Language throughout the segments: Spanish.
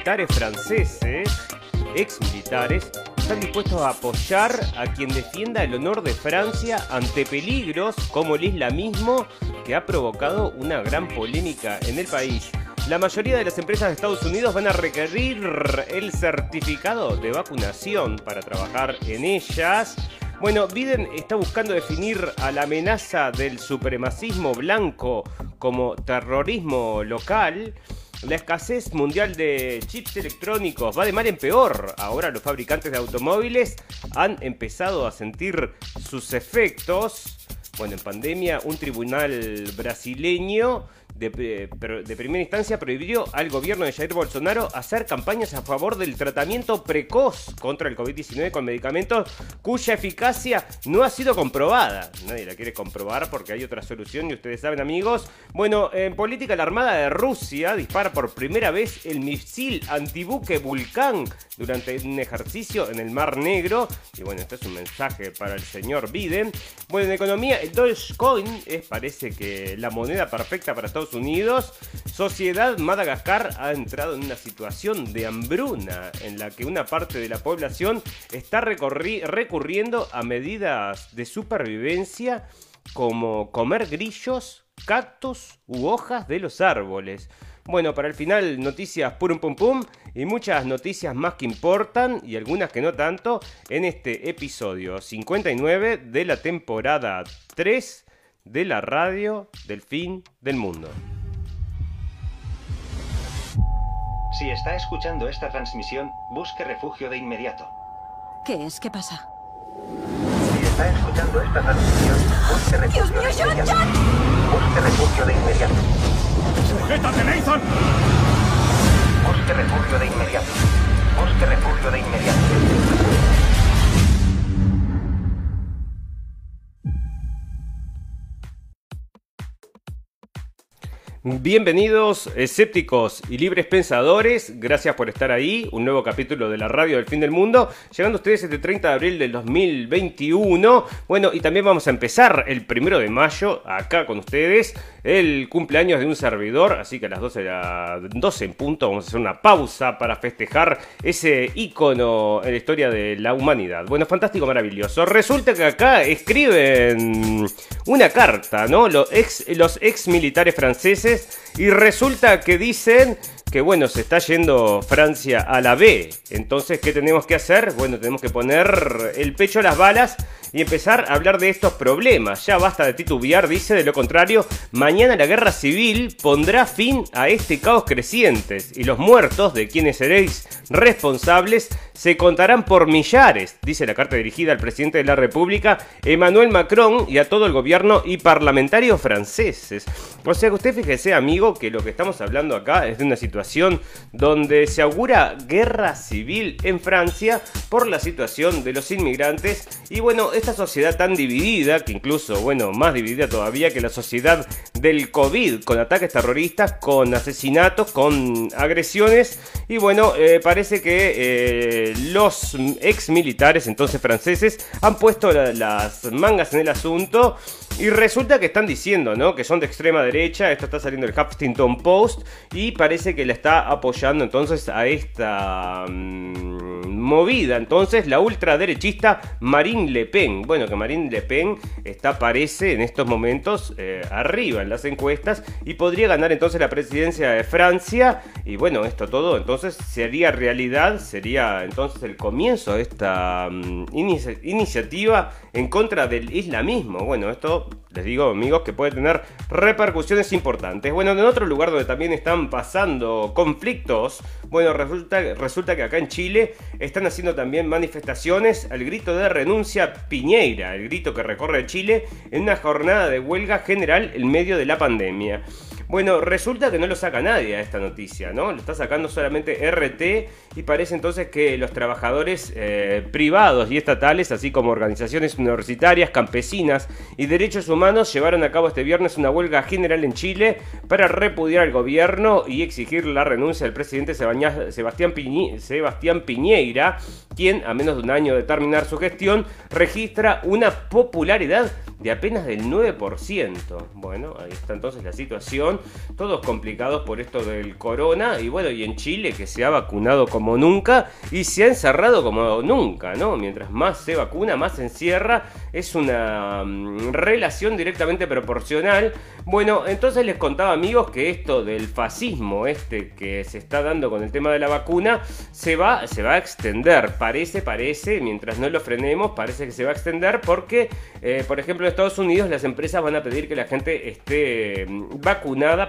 militares franceses, ex militares, están dispuestos a apoyar a quien defienda el honor de Francia ante peligros como el islamismo que ha provocado una gran polémica en el país. La mayoría de las empresas de Estados Unidos van a requerir el certificado de vacunación para trabajar en ellas. Bueno, Biden está buscando definir a la amenaza del supremacismo blanco como terrorismo local. La escasez mundial de chips electrónicos va de mal en peor. Ahora los fabricantes de automóviles han empezado a sentir sus efectos. Bueno, en pandemia, un tribunal brasileño de, de, primera instancia prohibió al gobierno de Jair Bolsonaro hacer campañas a favor del tratamiento precoz contra el COVID-19 con medicamentos cuya eficacia no ha sido comprobada. Nadie la quiere comprobar porque hay otra solución y ustedes saben amigos. Bueno, en política la Armada de Rusia dispara por primera vez el misil antibuque Vulcán durante un ejercicio en el Mar Negro. Y bueno, este es un mensaje para el señor Biden. Bueno, en economía el Dogecoin es parece que la moneda perfecta para Estados Unidos, Sociedad Madagascar ha entrado en una situación de hambruna en la que una parte de la población está recurriendo a medidas de supervivencia como comer grillos, cactus u hojas de los árboles. Bueno, para el final, noticias purum pum pum y muchas noticias más que importan y algunas que no tanto en este episodio 59 de la temporada 3 de la radio del fin del mundo. Si está escuchando esta transmisión, busque refugio de inmediato. ¿Qué es? ¿Qué pasa? Si está escuchando esta transmisión, busque refugio de inmediato. Busque refugio de inmediato. ¡Sujétate, Nathan! Busque refugio de inmediato. Busque refugio de inmediato. Bienvenidos escépticos y libres pensadores, gracias por estar ahí, un nuevo capítulo de la radio del fin del mundo, llegando a ustedes este 30 de abril del 2021, bueno y también vamos a empezar el primero de mayo acá con ustedes, el cumpleaños de un servidor, así que a las 12, a 12 en punto vamos a hacer una pausa para festejar ese icono en la historia de la humanidad. Bueno, fantástico, maravilloso. Resulta que acá escriben una carta, ¿no? Los ex militares franceses y resulta que dicen que bueno, se está yendo Francia a la B. Entonces, ¿qué tenemos que hacer? Bueno, tenemos que poner el pecho a las balas y empezar a hablar de estos problemas. Ya basta de titubear, dice, de lo contrario, mañana la guerra civil pondrá fin a este caos creciente y los muertos de quienes seréis responsables se contarán por millares, dice la carta dirigida al presidente de la República, Emmanuel Macron, y a todo el gobierno y parlamentarios franceses. O sea que usted fíjese, amigo, que lo que estamos hablando acá es de una situación donde se augura guerra civil en Francia por la situación de los inmigrantes y bueno, esta sociedad tan dividida, que incluso, bueno, más dividida todavía que la sociedad del COVID, con ataques terroristas, con asesinatos, con agresiones y bueno, eh, parece que... Eh, los ex militares, entonces franceses, han puesto las mangas en el asunto y resulta que están diciendo, ¿no? Que son de extrema derecha, esto está saliendo del Huffington Post y parece que le está apoyando entonces a esta... Mm, movida entonces la ultraderechista Marine Le Pen. Bueno, que Marine Le Pen está, parece en estos momentos eh, arriba en las encuestas y podría ganar entonces la presidencia de Francia. Y bueno, esto todo entonces sería realidad, sería entonces el comienzo de esta mm, iniciativa en contra del islamismo. Bueno, esto les digo amigos que puede tener repercusiones importantes. Bueno, en otro lugar donde también están pasando conflictos, bueno, resulta, resulta que acá en Chile están haciendo también manifestaciones al grito de renuncia Piñeira, el grito que recorre Chile en una jornada de huelga general en medio de la pandemia. Bueno, resulta que no lo saca nadie a esta noticia, ¿no? Lo está sacando solamente RT y parece entonces que los trabajadores eh, privados y estatales, así como organizaciones universitarias, campesinas y derechos humanos, llevaron a cabo este viernes una huelga general en Chile para repudiar al gobierno y exigir la renuncia del presidente Sebastián, Sebastián Piñeira, quien, a menos de un año de terminar su gestión, registra una popularidad de apenas del 9%. Bueno, ahí está entonces la situación. Todos complicados por esto del corona. Y bueno, y en Chile que se ha vacunado como nunca y se ha encerrado como nunca, ¿no? Mientras más se vacuna, más se encierra. Es una mm, relación directamente proporcional. Bueno, entonces les contaba amigos que esto del fascismo, este que se está dando con el tema de la vacuna, se va, se va a extender. Parece, parece, mientras no lo frenemos, parece que se va a extender porque, eh, por ejemplo, Estados Unidos las empresas van a pedir que la gente esté mm,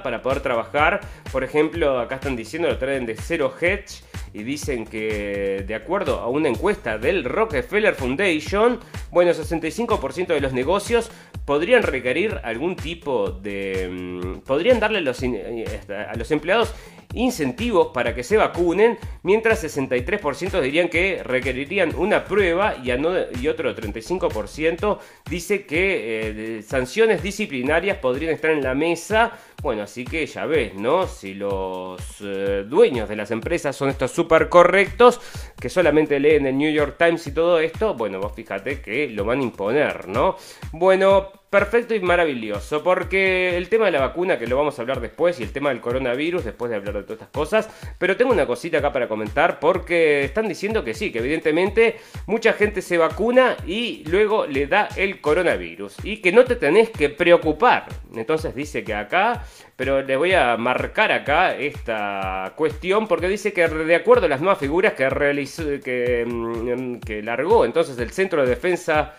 para poder trabajar. Por ejemplo, acá están diciendo, lo traen de Zero Hedge y dicen que de acuerdo a una encuesta del Rockefeller Foundation, bueno, 65% de los negocios podrían requerir algún tipo de... Mm, podrían darle a los, eh, a los empleados incentivos para que se vacunen, mientras 63% dirían que requerirían una prueba y, y otro 35% dice que eh, sanciones disciplinarias podrían estar en la mesa. Bueno, así que ya ves, ¿no? Si los eh, dueños de las empresas son estos súper correctos, que solamente leen el New York Times y todo esto, bueno, vos fíjate que lo van a imponer, ¿no? Bueno, perfecto y maravilloso, porque el tema de la vacuna, que lo vamos a hablar después, y el tema del coronavirus, después de hablar de todas estas cosas, pero tengo una cosita acá para comentar, porque están diciendo que sí, que evidentemente mucha gente se vacuna y luego le da el coronavirus, y que no te tenés que preocupar. Entonces dice que acá, pero les voy a marcar acá esta cuestión, porque dice que de acuerdo a las nuevas figuras que realizó, que, mm, que largó entonces el Centro de Defensa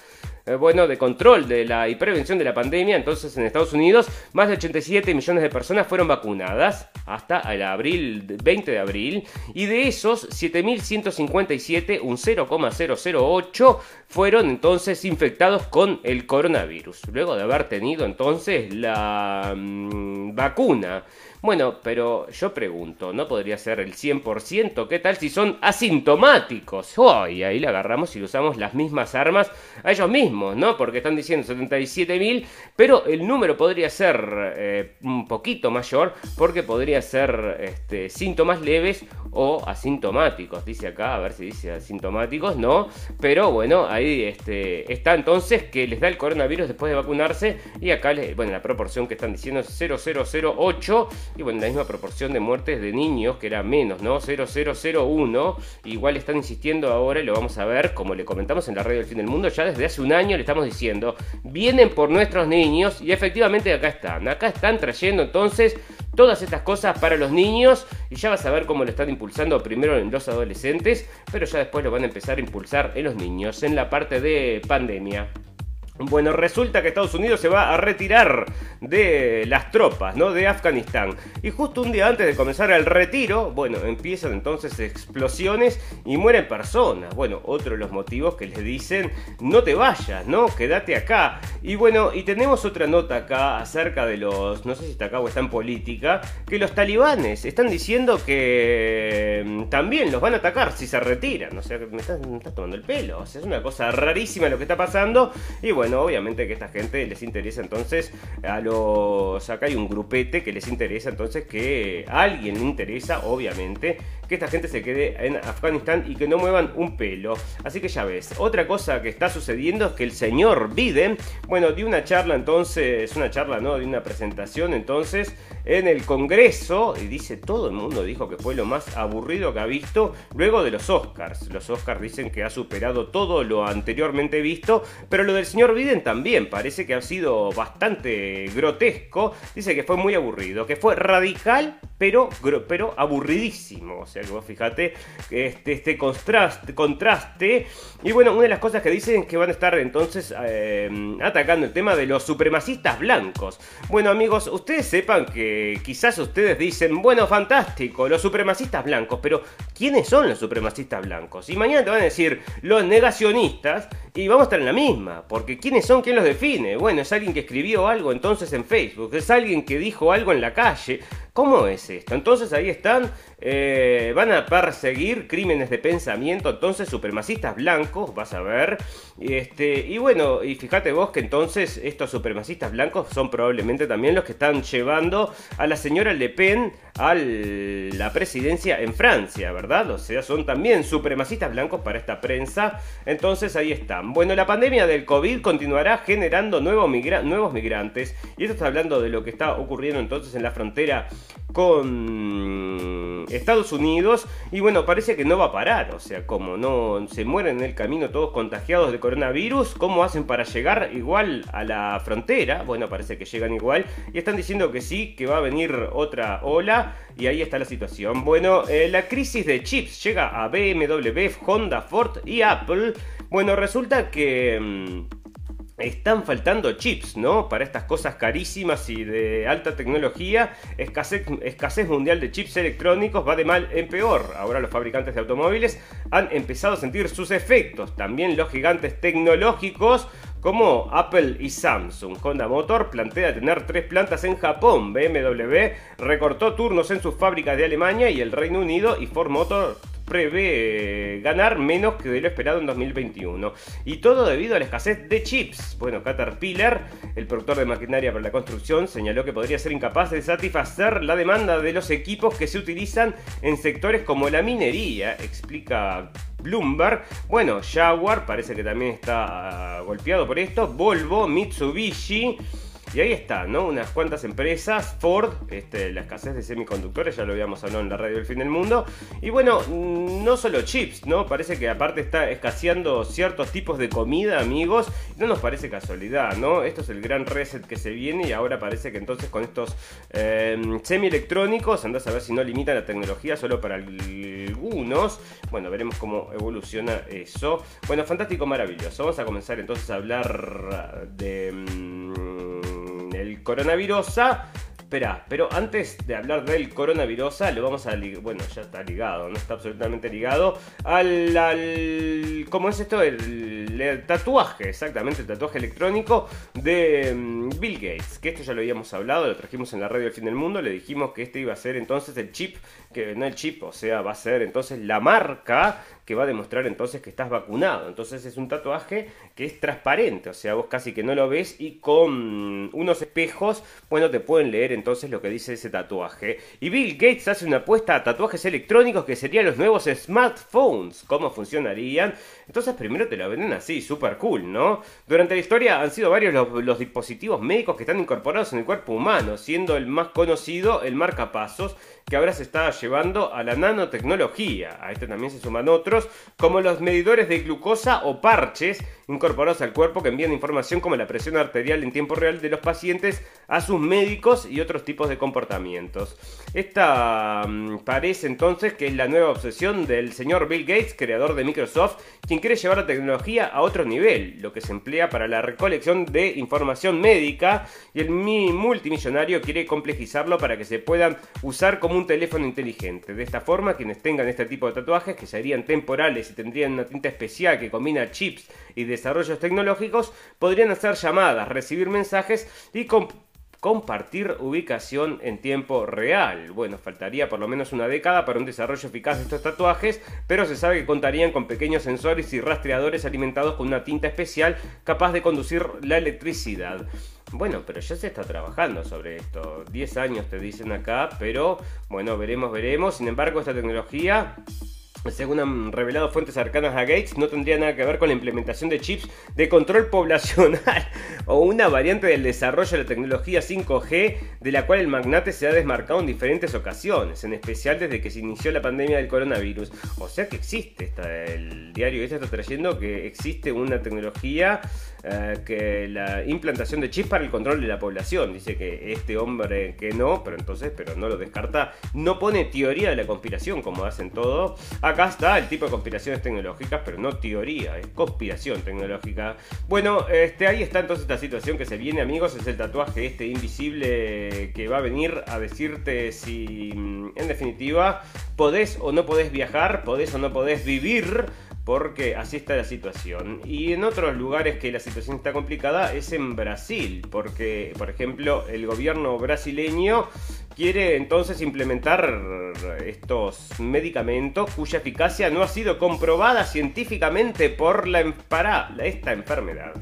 eh, bueno, de control de la y prevención de la pandemia. Entonces, en Estados Unidos, más de 87 millones de personas fueron vacunadas hasta el abril 20 de abril. Y de esos, 7.157, un 0,008, fueron entonces infectados con el coronavirus. Luego de haber tenido entonces la mm, vacuna. Bueno, pero yo pregunto, ¿no podría ser el 100%? ¿Qué tal si son asintomáticos? Oh, y ahí le agarramos y usamos las mismas armas a ellos mismos, ¿no? Porque están diciendo 77.000, pero el número podría ser eh, un poquito mayor porque podría ser este, síntomas leves o asintomáticos. Dice acá, a ver si dice asintomáticos, no. Pero bueno, ahí este, está entonces que les da el coronavirus después de vacunarse y acá, bueno, la proporción que están diciendo es 0008 y bueno, la misma proporción de muertes de niños, que era menos, ¿no? 0001. Igual están insistiendo ahora, y lo vamos a ver, como le comentamos en la radio del fin del mundo, ya desde hace un año le estamos diciendo, vienen por nuestros niños y efectivamente acá están. Acá están trayendo entonces todas estas cosas para los niños y ya vas a ver cómo lo están impulsando primero en los adolescentes, pero ya después lo van a empezar a impulsar en los niños en la parte de pandemia. Bueno, resulta que Estados Unidos se va a retirar de las tropas, ¿no? De Afganistán. Y justo un día antes de comenzar el retiro, bueno, empiezan entonces explosiones y mueren personas. Bueno, otro de los motivos que les dicen, no te vayas, ¿no? Quédate acá. Y bueno, y tenemos otra nota acá acerca de los, no sé si está acá o está en política, que los talibanes están diciendo que mm, también los van a atacar si se retiran. O sea, me estás, tomando el pelo. O sea, es una cosa rarísima lo que está pasando. Y bueno, obviamente que esta gente les interesa entonces a los... Acá hay un grupete que les interesa entonces que a alguien le interesa, obviamente, que esta gente se quede en Afganistán y que no muevan un pelo. Así que ya ves, otra cosa que está sucediendo es que el señor Biden, bueno, dio una charla entonces, una charla, ¿no? De una presentación entonces en el Congreso y dice, todo el mundo dijo que fue lo más aburrido que ha visto luego de los Oscars. Los Oscars dicen que ha superado todo lo anteriormente visto, pero lo del señor Biden también parece que ha sido bastante grotesco. Dice que fue muy aburrido, que fue radical pero, pero aburridísimo. O sea que vos fíjate este, este contraste, contraste. Y bueno, una de las cosas que dicen es que van a estar entonces eh, atacando el tema de los supremacistas blancos. Bueno amigos, ustedes sepan que quizás ustedes dicen, bueno, fantástico, los supremacistas blancos, pero ¿quiénes son los supremacistas blancos? Y mañana te van a decir los negacionistas y vamos a estar en la misma, porque ¿quiénes son? ¿Quién los define? Bueno, es alguien que escribió algo entonces en Facebook, es alguien que dijo algo en la calle. ¿Cómo es esto? Entonces ahí están, eh, van a perseguir crímenes de pensamiento, entonces supremacistas blancos, vas a ver. Este, y bueno, y fíjate vos que entonces estos supremacistas blancos son probablemente también los que están llevando a la señora Le Pen a la presidencia en Francia, ¿verdad? O sea, son también supremacistas blancos para esta prensa. Entonces ahí están. Bueno, la pandemia del COVID continuará generando nuevos, nuevos migrantes. Y esto está hablando de lo que está ocurriendo entonces en la frontera con Estados Unidos y bueno, parece que no va a parar, o sea, como no se mueren en el camino todos contagiados de coronavirus, ¿cómo hacen para llegar igual a la frontera? Bueno, parece que llegan igual y están diciendo que sí, que va a venir otra ola y ahí está la situación. Bueno, eh, la crisis de chips llega a BMW, Honda, Ford y Apple. Bueno, resulta que... Están faltando chips, ¿no? Para estas cosas carísimas y de alta tecnología, escasez, mundial de chips electrónicos va de mal en peor. Ahora los fabricantes de automóviles han empezado a sentir sus efectos. También los gigantes tecnológicos como Apple y Samsung. Honda Motor plantea tener tres plantas en Japón. BMW recortó turnos en sus fábricas de Alemania y el Reino Unido y Ford Motor prevé ganar menos que de lo esperado en 2021. Y todo debido a la escasez de chips. Bueno, Caterpillar, el productor de maquinaria para la construcción, señaló que podría ser incapaz de satisfacer la demanda de los equipos que se utilizan en sectores como la minería, explica Bloomberg. Bueno, Jaguar parece que también está ah, golpeado por esto. Volvo, Mitsubishi. Y ahí está, ¿no? Unas cuantas empresas, Ford, este, la escasez de semiconductores, ya lo habíamos hablado en la radio del fin del mundo. Y bueno, mm, no solo chips, ¿no? Parece que aparte está escaseando ciertos tipos de comida, amigos. No nos parece casualidad, ¿no? Esto es el gran reset que se viene y ahora parece que entonces con estos eh, semielectrónicos, andás a ver si no limitan la tecnología solo para algunos. Bueno, veremos cómo evoluciona eso. Bueno, fantástico, maravilloso. Vamos a comenzar entonces a hablar de... Mm, el coronavirus. Espera, pero antes de hablar del coronavirus, lo vamos a. Bueno, ya está ligado, no está absolutamente ligado al. al ¿Cómo es esto? El, tatuaje, exactamente, el tatuaje electrónico de mm, Bill Gates. Que esto ya lo habíamos hablado, lo trajimos en la radio del fin del mundo. Le dijimos que este iba a ser entonces el chip, que no el chip, o sea, va a ser entonces la marca que va a demostrar entonces que estás vacunado. Entonces es un tatuaje que es transparente, o sea, vos casi que no lo ves y con unos espejos, bueno, te pueden leer entonces lo que dice ese tatuaje. Y Bill Gates hace una apuesta a tatuajes electrónicos que serían los nuevos smartphones. ¿Cómo funcionarían? Entonces primero te lo venden así, súper cool, ¿no? Durante la historia han sido varios los, dispositivos médicos que están incorporados en el cuerpo humano, siendo el más conocido el marcapasos, que ahora se está llevando a la nanotecnología. A este también se suman otros, como los medidores de glucosa o parches incorporados al cuerpo que envían información como la presión arterial en tiempo real de los pacientes a sus médicos y otros tipos de comportamientos. Esta mm, parece entonces que es la nueva obsesión del señor Bill Gates, creador de Microsoft, quien quiere llevar la tecnología a otro nivel, lo que se emplea para la recolección de información médica y el multimillonario quiere complejizarlo para que se puedan usar como un teléfono inteligente. De esta forma, quienes tengan este tipo de tatuajes, que serían temporales y tendrían una tinta especial que combina chips y desarrollos tecnológicos, podrían hacer llamadas, recibir mensajes y compartir ubicación en tiempo real. Bueno, faltaría por lo menos una década para un desarrollo eficaz de estos tatuajes, pero se sabe que contarían con pequeños sensores y rastreadores alimentados con una tinta especial capaz de conducir la electricidad. Bueno, pero ya se está trabajando sobre esto. 10 años te dicen acá, pero bueno, veremos, veremos. Sin embargo, esta tecnología según han revelado fuentes cercanas a Gates, no tendría nada que ver con la implementación de chips de control poblacional o una variante del desarrollo de la tecnología 5G de la cual el magnate se ha desmarcado en diferentes ocasiones, en especial desde que se inició la pandemia del coronavirus. O sea que existe, está, el diario este está trayendo que existe una tecnología eh, que la implantación de chips para el control de la población. Dice que este hombre que no, pero entonces, pero no lo descarta, no pone teoría de la conspiración como hacen todo. Acá está el tipo de conspiraciones tecnológicas, pero no teoría, es conspiración tecnológica. Bueno, este, ahí está entonces esta situación que se viene, amigos, es el tatuaje este invisible que va a venir a decirte si, mm, en definitiva, podés o no podés viajar, podés o no podés vivir porque así está la situación. Y en otros lugares que la situación está complicada es en Brasil, porque, por ejemplo, el gobierno brasileño quiere entonces implementar estos medicamentos cuya eficacia no ha sido comprobada científicamente por la, esta enfermedad.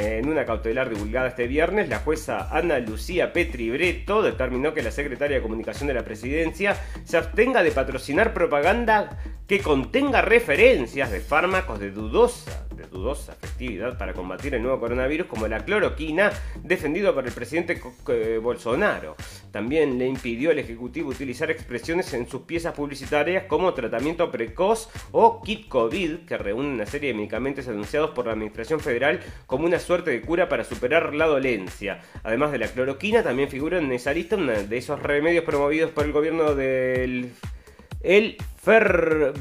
En una cautelar divulgada este viernes, la jueza Ana Lucía Petri Breto determinó que la secretaria de Comunicación de la Presidencia se abstenga de patrocinar propaganda que contenga referencias de fármacos de dudosa, de dudosa efectividad para combatir el nuevo coronavirus como la cloroquina defendido por el presidente eh, Bolsonaro. También le impidió al Ejecutivo utilizar expresiones en sus piezas publicitarias como tratamiento precoz o kit COVID, que reúnen una serie de medicamentos anunciados por la Administración Federal como una suerte de cura para superar la dolencia. Además de la cloroquina, también figura en esa lista de esos remedios promovidos por el gobierno del el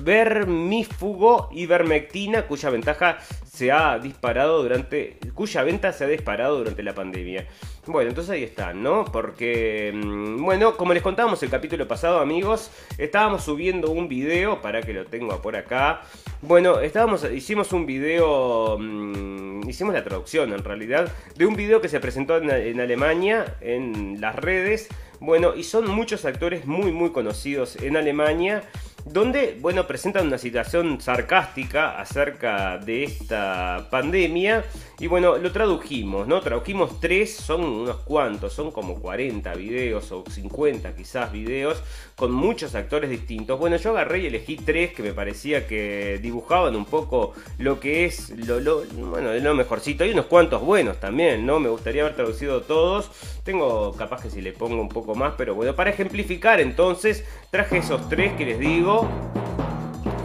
vermífugo ivermectina, cuya ventaja se ha disparado durante, cuya venta se ha disparado durante la pandemia. Bueno, entonces ahí está, ¿no? Porque, mm, bueno, como les contábamos el capítulo pasado, amigos, estábamos subiendo un video, para que lo tengo por acá. Bueno, estábamos, hicimos un video, mmm, hicimos la traducción en realidad, de un video que se presentó en, en Alemania, en las redes. Bueno, y son muchos actores muy, muy conocidos en Alemania donde, bueno, presentan una situación sarcástica acerca de esta pandemia. Y bueno, lo tradujimos, ¿no? Tradujimos tres, son unos cuantos, son como 40 videos o 50 quizás videos con muchos actores distintos. Bueno, yo agarré y elegí tres que me parecía que dibujaban un poco lo que es lo, lo, bueno, lo mejorcito. Hay unos cuantos buenos también, ¿no? Me gustaría haber traducido todos. Tengo capaz que si le pongo un poco más, pero bueno, para ejemplificar entonces traje esos tres que les digo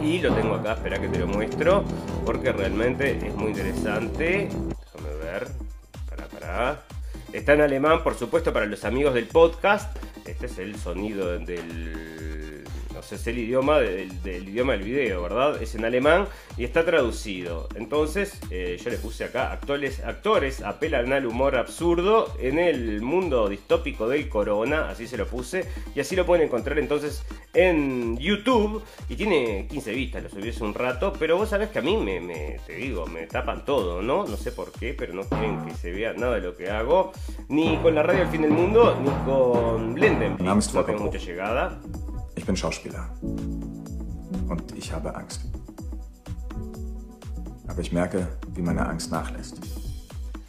y lo tengo acá, espera que te lo muestro, porque realmente es muy interesante. Déjame ver, para, para. Está en alemán, por supuesto, para los amigos del podcast. Este es el sonido del es el idioma del, idioma del video, ¿verdad? Es en alemán y está traducido. Entonces, eh, yo le puse acá, actores, actores apelan al humor absurdo en el mundo distópico del corona, así se lo puse, y así lo pueden encontrar entonces en YouTube, y tiene 15 vistas, lo subí hace un rato, pero vos sabés que a mí me, te digo, me tapan todo, ¿no? No sé por qué, pero no quieren que se vea nada de lo que hago, ni con la radio El Fin del Mundo, ni con Blenden, no tengo mucha llegada. Ich bin Schauspieler. Und ich habe Angst. Aber ich merke, wie meine Angst nachlässt.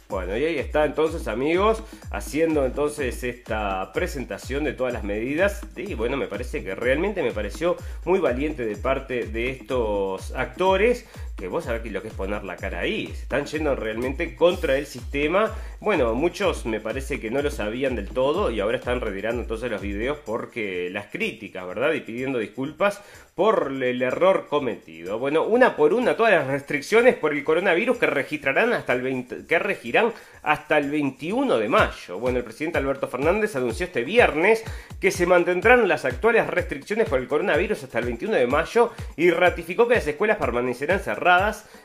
Bueno, y ahí está entonces amigos, haciendo entonces esta presentación de todas las medidas. Y bueno, me parece que realmente me pareció muy valiente de parte de estos actores que vos sabés lo que es poner la cara ahí. Se están yendo realmente contra el sistema. Bueno, muchos me parece que no lo sabían del todo y ahora están retirando entonces los videos porque las críticas, ¿verdad? Y pidiendo disculpas por el error cometido. Bueno, una por una todas las restricciones por el coronavirus que registrarán hasta el 20, que regirán hasta el 21 de mayo. Bueno, el presidente Alberto Fernández anunció este viernes que se mantendrán las actuales restricciones por el coronavirus hasta el 21 de mayo y ratificó que las escuelas permanecerán cerradas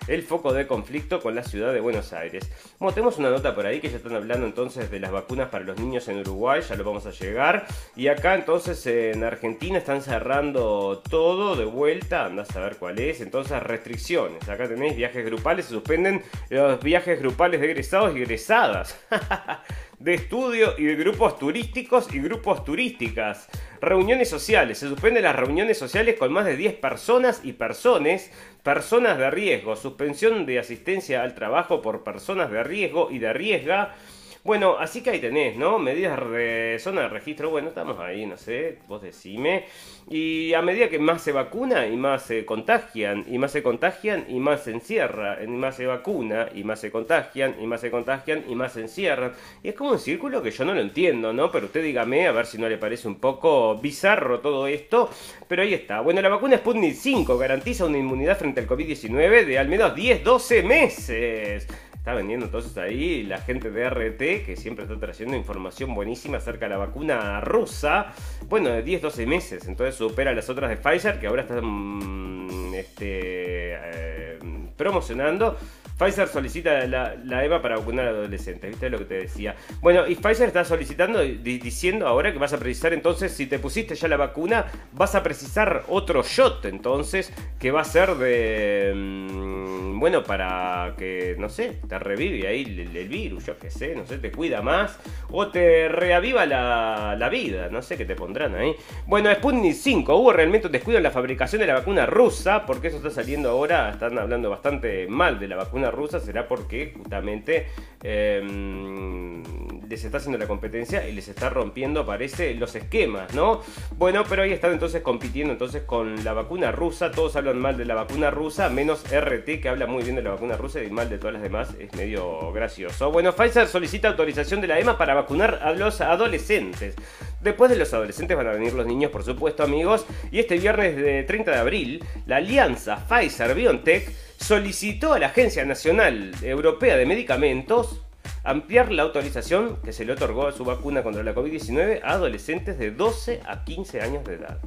el foco de conflicto con la ciudad de Buenos Aires. Bueno, tenemos una nota por ahí que ya están hablando entonces de las vacunas para los niños en Uruguay, ya lo vamos a llegar. Y acá entonces en Argentina están cerrando todo de vuelta, andás a ver cuál es. Entonces restricciones, acá tenéis viajes grupales, se suspenden los viajes grupales de egresados y egresadas. de estudio y de grupos turísticos y grupos turísticas. Reuniones sociales. Se suspenden las reuniones sociales con más de 10 personas y personas. Personas de riesgo. Suspensión de asistencia al trabajo por personas de riesgo y de riesga Bueno, así que ahí tenés, ¿no? Medidas de zona de registro, bueno, estamos ahí, no sé, vos decime. Y a medida que más se vacuna y más se contagian, y más se contagian y más se encierra, y más se vacuna y más se contagian, y más se contagian y más se encierran. Y es como un círculo que yo no lo entiendo, ¿no? Pero usted dígame, a ver si no le parece un poco bizarro todo esto. Pero ahí está. Bueno, la vacuna Sputnik 5 garantiza una inmunidad frente al COVID-19 de al menos 10-12 meses. Está vendiendo entonces ahí la gente de RT, que siempre está trayendo información buenísima acerca de la vacuna rusa. Bueno, de 10-12 meses. Entonces supera las otras de Pfizer, que ahora están mm, este, eh, promocionando. Pfizer solicita la, la, EVA para vacunar a adolescentes, ¿viste lo que te decía? Bueno, y Pfizer está solicitando, diciendo ahora que vas a precisar entonces, si te pusiste ya la vacuna, vas a precisar otro shot entonces, que va a ser de... Mm, bueno, para que, no sé, te revive ahí el, virus, yo qué sé, no sé, te cuida más, o te reaviva la, la vida, no sé qué te pondrán ahí. Bueno, Sputnik 5, hubo realmente un descuido en la fabricación de la vacuna rusa, porque eso está saliendo ahora, están hablando bastante mal de la vacuna rusa será porque justamente em, les está haciendo la competencia y les está rompiendo, parece, los esquemas, ¿no? Bueno, pero ahí están entonces compitiendo entonces con la vacuna rusa. Todos hablan mal de la vacuna rusa, menos RT que habla muy bien de la vacuna rusa y mal de todas las demás. Es medio gracioso. Bueno, Pfizer solicita autorización de la EMA para vacunar a los adolescentes. Después de los adolescentes van a venir los niños, por supuesto, amigos. Y este viernes de 30 de abril, la alianza Pfizer-BioNTech solicitó a la Agencia Nacional Europea de Medicamentos ampliar la autorización que se le otorgó a su vacuna contra la COVID-19 a adolescentes de 12 a 15 años de edad.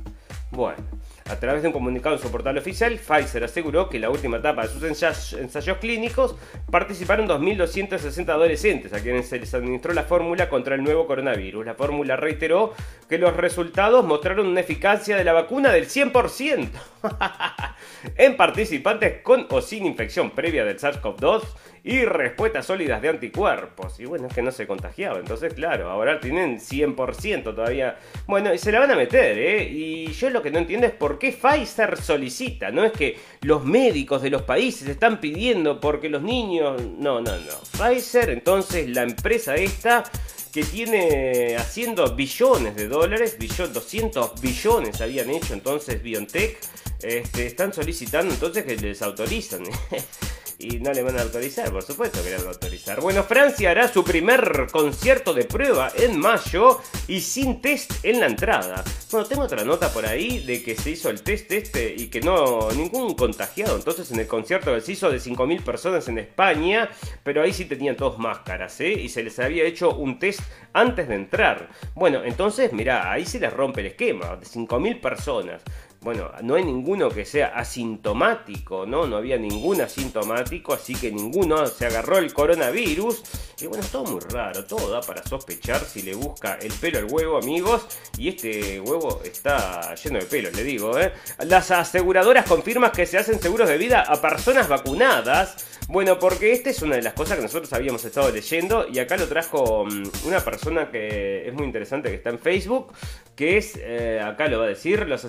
Bueno, a través de un comunicado en su portal oficial, Pfizer aseguró que la última etapa de sus ensayos, clínicos participaron 2.260 adolescentes a quienes se les administró la fórmula contra el nuevo coronavirus. La fórmula reiteró que los resultados mostraron una eficacia de la vacuna del 100% en participantes con o sin infección previa del SARS-CoV-2 y respuestas sólidas de anticuerpos. Y bueno, es que no se contagiaba. Entonces, claro, ahora tienen 100% todavía. Bueno, y se la van a meter, ¿eh? Y yo lo que no entiendo es por qué Pfizer solicita. No es que los médicos de los países están pidiendo porque los niños... No, no, no. Pfizer, entonces la empresa esta que tiene haciendo billones de dólares, 200 billones habían hecho entonces BioNTech, este, están solicitando entonces que les autorizan. y no le van a autorizar, por supuesto que le van a autorizar. Bueno, Francia hará su primer concierto de prueba en mayo y sin test en la entrada. Bueno, tengo otra nota por ahí de que se hizo el test este y que no, ningún contagiado. Entonces en el concierto se hizo de 5.000 personas en España, pero ahí sí tenían todos máscaras, ¿eh? Y se les había hecho un test antes de entrar. Bueno, entonces, mirá, ahí se les rompe el esquema, de 5.000 personas bueno, no hay ninguno que sea asintomático, ¿no? No había ningún asintomático, así que ninguno se agarró el coronavirus. Y bueno, es todo muy raro, todo da para sospechar si le busca el pelo al huevo, amigos. Y este huevo está lleno de pelo, le digo, ¿eh? Las aseguradoras confirman que se hacen seguros de vida a personas vacunadas. Bueno, porque esta es una de las cosas que nosotros habíamos estado leyendo y acá lo trajo mm, una persona que es muy interesante que está en Facebook, que es, eh, acá lo va a decir, los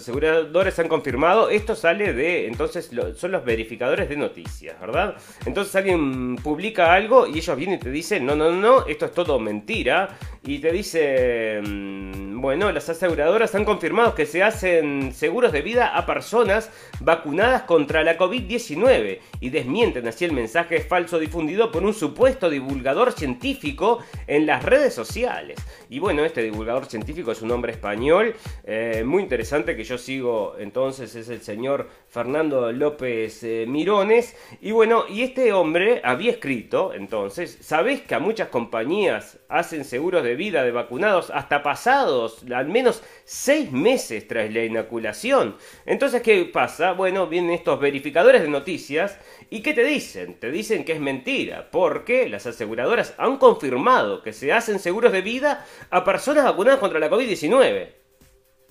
aseguradores han confirmado, esto sale de, entonces son los verificadores de noticias, ¿verdad? Entonces alguien publica algo y ellos vienen y te dicen, no, no, no, esto es todo mentira, y te dice, mm, bueno, las aseguradoras han confirmado que se hacen seguros de vida a personas vacunadas contra la COVID-19 y desmienten así el mensaje falso difundido por un supuesto divulgador científico en las redes sociales. Y bueno, este divulgador científico es un hombre español, eh, muy interesante que yo sigo entonces, es el señor Fernando López eh, Mirones. Y bueno, y este hombre había escrito entonces, ¿sabés que a muchas compañías hacen seguros de vida de vacunados hasta pasados al menos seis meses tras la inoculación. Entonces, ¿qué pasa? Bueno, vienen estos verificadores de noticias y ¿qué te dicen? Te dicen que es mentira, porque las aseguradoras han confirmado que se hacen seguros de vida a personas vacunadas contra la COVID-19.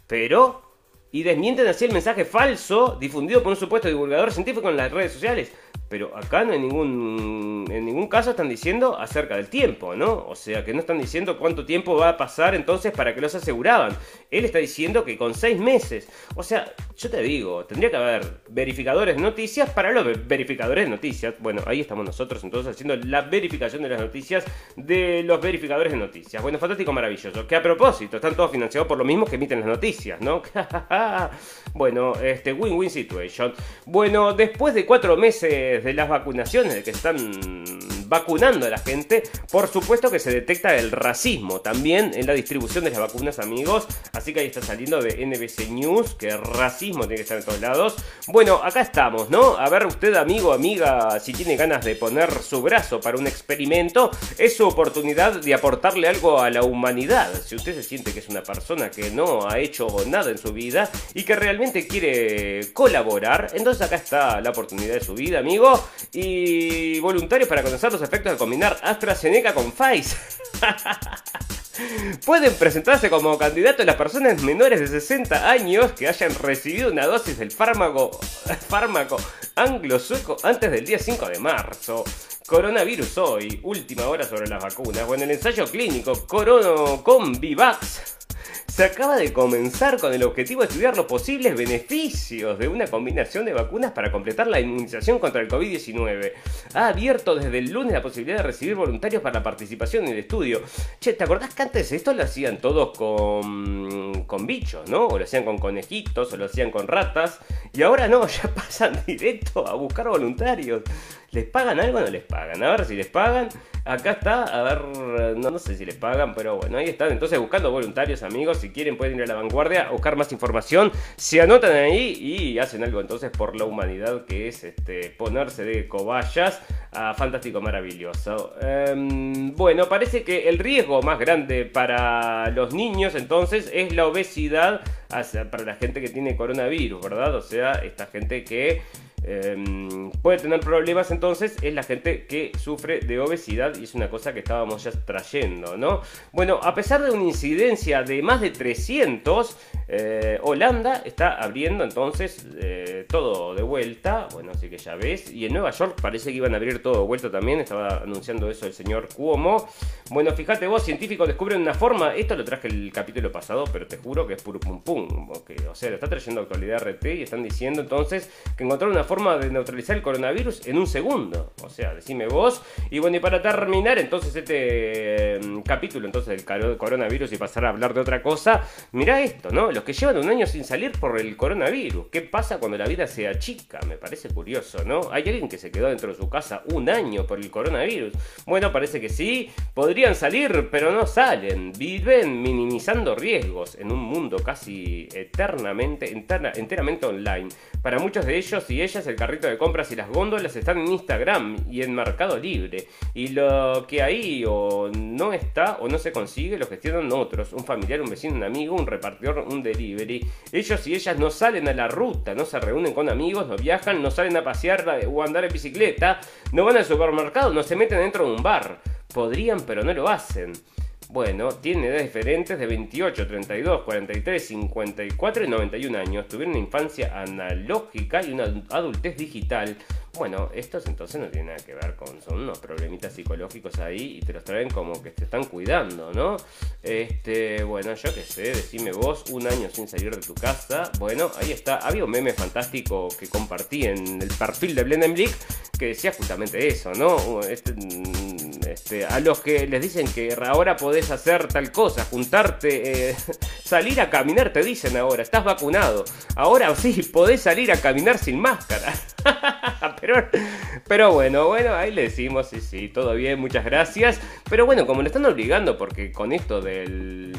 Pero, y desmienten así el mensaje falso difundido por un supuesto divulgador científico en las redes sociales. Pero acá no hay ningún, en ningún caso están diciendo acerca del tiempo, ¿no? O sea, que no están diciendo cuánto tiempo va a pasar entonces para que los aseguraban. Él está diciendo que con seis meses. O sea, yo te digo, tendría que haber verificadores de noticias para los verificadores de noticias. Bueno, ahí estamos nosotros entonces haciendo la verificación de las noticias de los verificadores de noticias. Bueno, fantástico, maravilloso. Que a propósito, están todos financiados por lo mismo que emiten las noticias, ¿no? bueno, este win-win situation. Bueno, después de cuatro meses de las vacunaciones, de que están vacunando a la gente, por supuesto que se detecta el racismo también en la distribución de las vacunas, amigos. Así que ahí está saliendo de NBC News, que racismo tiene que estar en todos lados. Bueno, acá estamos, ¿no? A ver, usted, amigo, amiga, si tiene ganas de poner su brazo para un experimento, es su oportunidad de aportarle algo a la humanidad. Si usted se siente que es una persona que no ha hecho nada en su vida y que realmente quiere colaborar, entonces acá está la oportunidad de su vida, amigo. Y voluntarios para conocer los efectos de combinar AstraZeneca con Pfizer. Pueden presentarse como candidatos las personas menores de 60 años que hayan recibido una dosis del fármaco, fármaco anglo-sueco antes del día 5 de marzo. Coronavirus hoy, última hora sobre las vacunas. Bueno, el ensayo clínico Corono con Vivax se acaba de comenzar con el objetivo de estudiar los posibles beneficios de una combinación de vacunas para completar la inmunización contra el COVID-19. Ha abierto desde el lunes la posibilidad de recibir voluntarios para la participación en el estudio. Che, ¿te acordás que antes esto lo hacían todos con, con bichos, ¿no? O lo hacían con conejitos, o lo hacían con ratas. Y ahora no, ya pasan directo a buscar voluntarios. ¿Les pagan algo o no les pagan? A ver si les pagan. Acá está, a ver, no, no sé si les pagan, pero bueno, ahí están. Entonces buscando voluntarios, amigos. Si quieren pueden ir a la vanguardia buscar más información. Se anotan ahí y hacen algo entonces por la humanidad, que es este, ponerse de cobayas a fantástico, maravilloso. Em, bueno, parece que el riesgo más grande para los niños entonces es la obesidad para la gente que tiene coronavirus, ¿verdad? O sea, esta gente que Em, puede tener problemas entonces es la gente que sufre de obesidad y es una cosa que estábamos ya trayendo, ¿no? Bueno, a pesar de una incidencia de más de 300, eh, Holanda está abriendo entonces eh, todo de vuelta, bueno, así que ya ves, y en Nueva York parece que iban a abrir todo de vuelta también, estaba anunciando eso el señor Cuomo. Bueno, fíjate vos, científicos descubren una forma, esto lo traje el capítulo pasado, pero te juro que es puro pum pum, o sea, lo está trayendo actualidad RT y están diciendo entonces que encontraron una forma de neutralizar el coronavirus en un segundo. O sea, decime vos. Y bueno, y para terminar entonces este em, capítulo entonces del coronavirus y pasar a hablar de otra cosa, mira esto, ¿no? Los que llevan un año sin salir por el coronavirus. ¿Qué pasa cuando la vida sea chica? Me parece curioso, ¿no? Hay alguien que se quedó dentro de su casa un año por el coronavirus. Bueno, parece que sí. Podrían salir, pero no salen. Viven minimizando riesgos en un mundo casi eternamente, enteramente online. Para muchos de ellos y ellas el carrito de compras y las góndolas están en Instagram y en Mercado Libre. Y lo que ahí o no está o no se consigue lo gestionan otros. Un familiar, un vecino, un amigo, un repartidor, un delivery. Ellos y ellas no salen a la ruta, no se reúnen con amigos, no viajan, no salen a pasear o andar en bicicleta, no van al supermercado, no se meten dentro de un bar. Podrían, pero no lo hacen. Bueno, tiene edades diferentes de 28, 32, 43, 54 y 91 años. Tuvieron una infancia analógica y una adultez digital. Bueno, estos entonces no tienen nada que ver con, son unos problemitas psicológicos ahí y te los traen como que te están cuidando, ¿no? Este, bueno, yo qué sé, decime vos, un año sin salir de tu casa. Bueno, ahí está. Había un meme fantástico que compartí en el perfil de Blendenblick que decía justamente eso, ¿no? Este, este, a los que les dicen que ahora podés hacer tal cosa, juntarte, eh, salir a caminar, te dicen ahora, estás vacunado. Ahora sí, podés salir a caminar sin máscara. pero, bueno, bueno, ahí le decimos, sí, sí, todo bien, muchas gracias. Pero bueno, como le están obligando, porque con esto de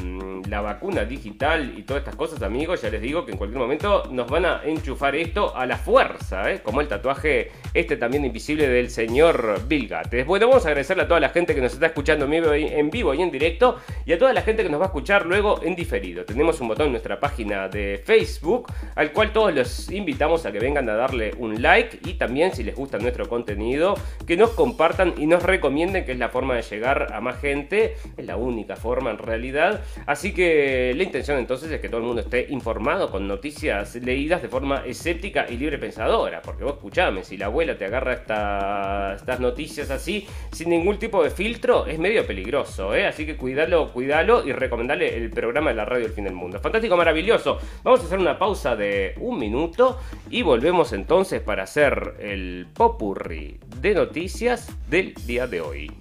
la vacuna digital y todas estas cosas, amigos, ya les digo que en cualquier momento nos van a enchufar esto a la fuerza, ¿eh? como el tatuaje este también invisible del señor Bill. Bueno, vamos a agradecerle a toda la gente que nos está escuchando en vivo y en directo y a toda la gente que nos va a escuchar luego en diferido. Tenemos un botón en nuestra página de Facebook al cual todos los invitamos a que vengan a darle un like y también si les gusta nuestro contenido que nos compartan y nos recomienden que es la forma de llegar a más gente. Es la única forma en realidad. Así que la intención entonces es que todo el mundo esté informado con noticias leídas de forma escéptica y libre pensadora. Porque vos escuchame, si la abuela te agarra estas noticias así sin ningún tipo de filtro, es medio peligroso. ¿eh? Así que cuidalo, cuidalo y recomendarle el programa de la radio del fin del mundo. Fantástico, maravilloso. Vamos a hacer una pausa de un minuto y volvemos entonces para hacer el popurri de noticias del día de hoy.